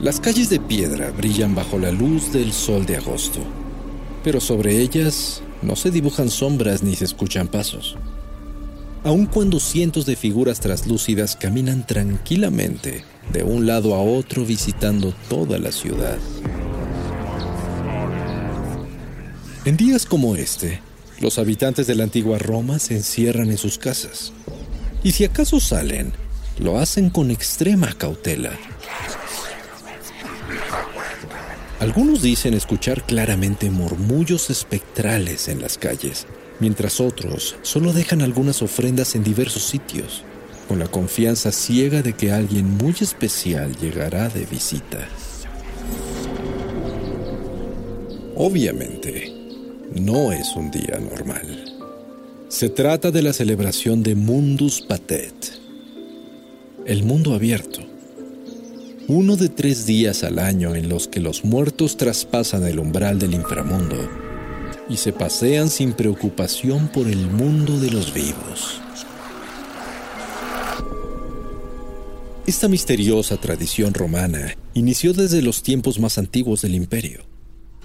Las calles de piedra brillan bajo la luz del sol de agosto, pero sobre ellas no se dibujan sombras ni se escuchan pasos. Aun cuando cientos de figuras traslúcidas caminan tranquilamente de un lado a otro visitando toda la ciudad. En días como este, los habitantes de la antigua Roma se encierran en sus casas. Y si acaso salen, lo hacen con extrema cautela algunos dicen escuchar claramente murmullos espectrales en las calles, mientras otros solo dejan algunas ofrendas en diversos sitios, con la confianza ciega de que alguien muy especial llegará de visita. Obviamente, no es un día normal. Se trata de la celebración de Mundus Patet, el mundo abierto uno de tres días al año en los que los muertos traspasan el umbral del inframundo y se pasean sin preocupación por el mundo de los vivos. Esta misteriosa tradición romana inició desde los tiempos más antiguos del imperio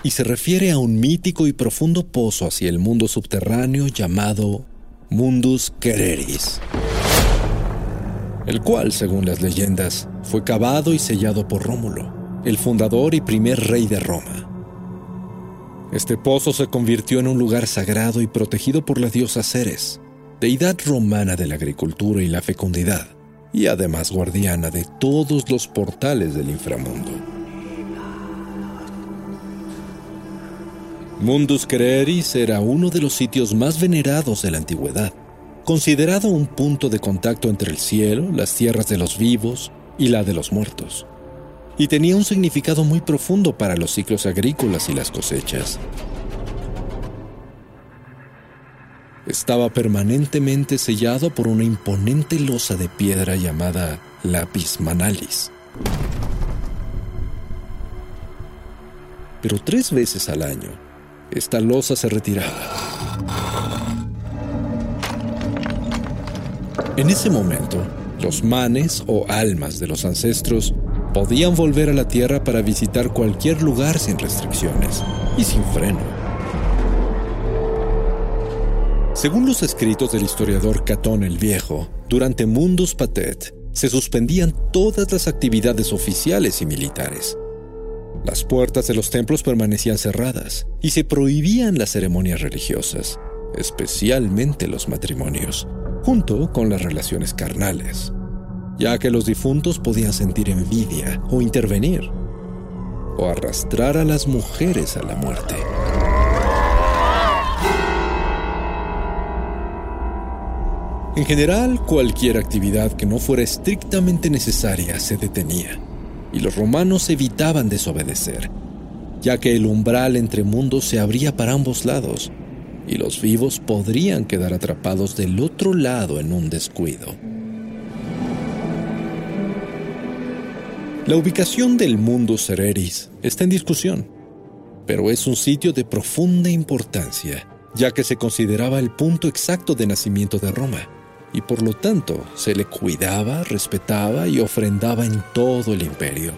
y se refiere a un mítico y profundo pozo hacia el mundo subterráneo llamado Mundus Quereris el cual, según las leyendas, fue cavado y sellado por Rómulo, el fundador y primer rey de Roma. Este pozo se convirtió en un lugar sagrado y protegido por la diosa Ceres, deidad romana de la agricultura y la fecundidad, y además guardiana de todos los portales del inframundo. Mundus Creeris era uno de los sitios más venerados de la antigüedad considerado un punto de contacto entre el cielo, las tierras de los vivos y la de los muertos, y tenía un significado muy profundo para los ciclos agrícolas y las cosechas. Estaba permanentemente sellado por una imponente losa de piedra llamada lapis manalis. Pero tres veces al año, esta losa se retiraba En ese momento, los manes o almas de los ancestros podían volver a la Tierra para visitar cualquier lugar sin restricciones y sin freno. Según los escritos del historiador Catón el Viejo, durante Mundus Patet se suspendían todas las actividades oficiales y militares. Las puertas de los templos permanecían cerradas y se prohibían las ceremonias religiosas, especialmente los matrimonios junto con las relaciones carnales, ya que los difuntos podían sentir envidia o intervenir, o arrastrar a las mujeres a la muerte. En general, cualquier actividad que no fuera estrictamente necesaria se detenía, y los romanos evitaban desobedecer, ya que el umbral entre mundos se abría para ambos lados, y los vivos podrían quedar atrapados del otro lado en un descuido. La ubicación del mundo Cereris está en discusión, pero es un sitio de profunda importancia, ya que se consideraba el punto exacto de nacimiento de Roma, y por lo tanto se le cuidaba, respetaba y ofrendaba en todo el imperio.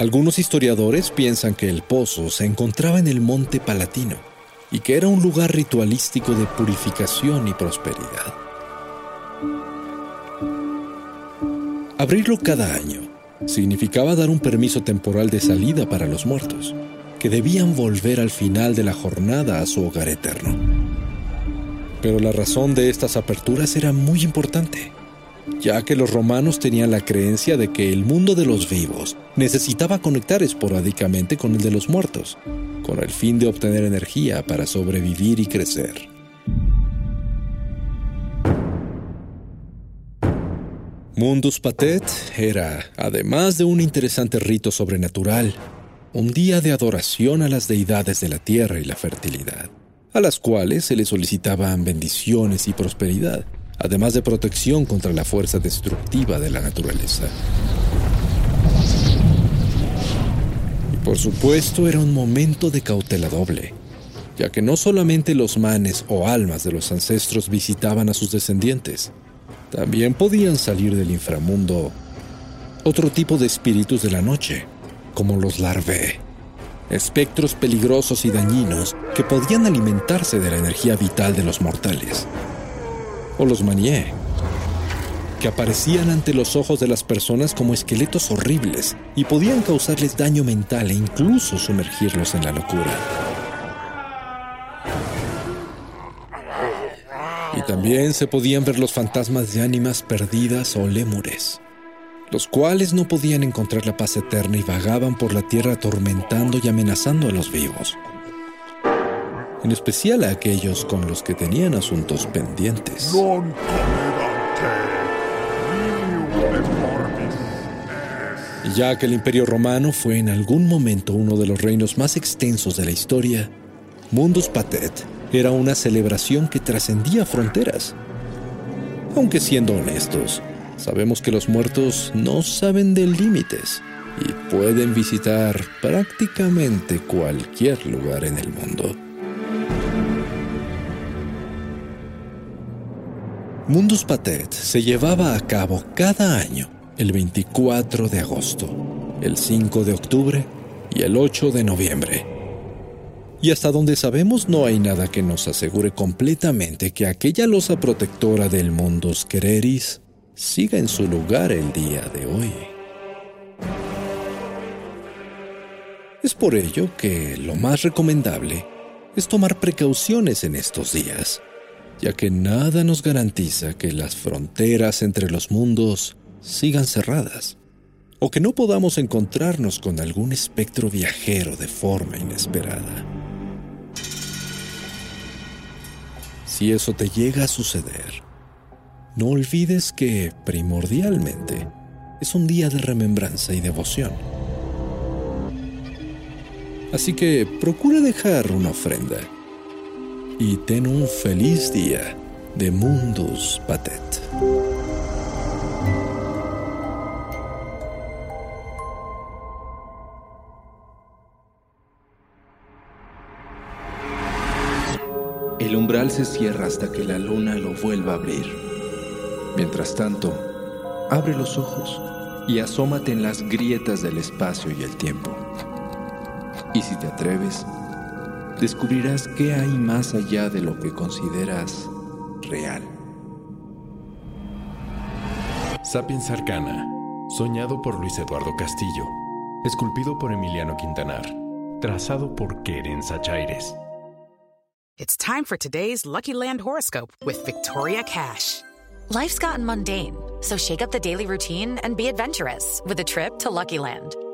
Algunos historiadores piensan que el pozo se encontraba en el monte Palatino, y que era un lugar ritualístico de purificación y prosperidad. Abrirlo cada año significaba dar un permiso temporal de salida para los muertos, que debían volver al final de la jornada a su hogar eterno. Pero la razón de estas aperturas era muy importante, ya que los romanos tenían la creencia de que el mundo de los vivos necesitaba conectar esporádicamente con el de los muertos, con el fin de obtener energía para sobrevivir y crecer. Mundus Patet era, además de un interesante rito sobrenatural, un día de adoración a las deidades de la tierra y la fertilidad, a las cuales se le solicitaban bendiciones y prosperidad, además de protección contra la fuerza destructiva de la naturaleza. Y por supuesto era un momento de cautela doble, ya que no solamente los manes o almas de los ancestros visitaban a sus descendientes, también podían salir del inframundo otro tipo de espíritus de la noche, como los larvé, espectros peligrosos y dañinos que podían alimentarse de la energía vital de los mortales o los manié, que aparecían ante los ojos de las personas como esqueletos horribles y podían causarles daño mental e incluso sumergirlos en la locura. Y también se podían ver los fantasmas de ánimas perdidas o lémures, los cuales no podían encontrar la paz eterna y vagaban por la tierra atormentando y amenazando a los vivos en especial a aquellos con los que tenían asuntos pendientes. Ya que el Imperio Romano fue en algún momento uno de los reinos más extensos de la historia, Mundus Patet era una celebración que trascendía fronteras. Aunque siendo honestos, sabemos que los muertos no saben de límites y pueden visitar prácticamente cualquier lugar en el mundo. Mundus Patet se llevaba a cabo cada año el 24 de agosto, el 5 de octubre y el 8 de noviembre. Y hasta donde sabemos no hay nada que nos asegure completamente que aquella losa protectora del Mundus Quereris siga en su lugar el día de hoy. Es por ello que lo más recomendable es tomar precauciones en estos días ya que nada nos garantiza que las fronteras entre los mundos sigan cerradas, o que no podamos encontrarnos con algún espectro viajero de forma inesperada. Si eso te llega a suceder, no olvides que, primordialmente, es un día de remembranza y devoción. Así que procura dejar una ofrenda y ten un feliz día de Mundus Patet. El umbral se cierra hasta que la luna lo vuelva a abrir. Mientras tanto, abre los ojos y asómate en las grietas del espacio y el tiempo. Y si te atreves, descubrirás qué hay más allá de lo que consideras real. Sapiens Arcana, soñado por Luis Eduardo Castillo, esculpido por Emiliano Quintanar, trazado por Keren Sachaires. It's time for today's Lucky Land horoscope with Victoria Cash. Life's gotten mundane, so shake up the daily routine and be adventurous with a trip to Lucky Land.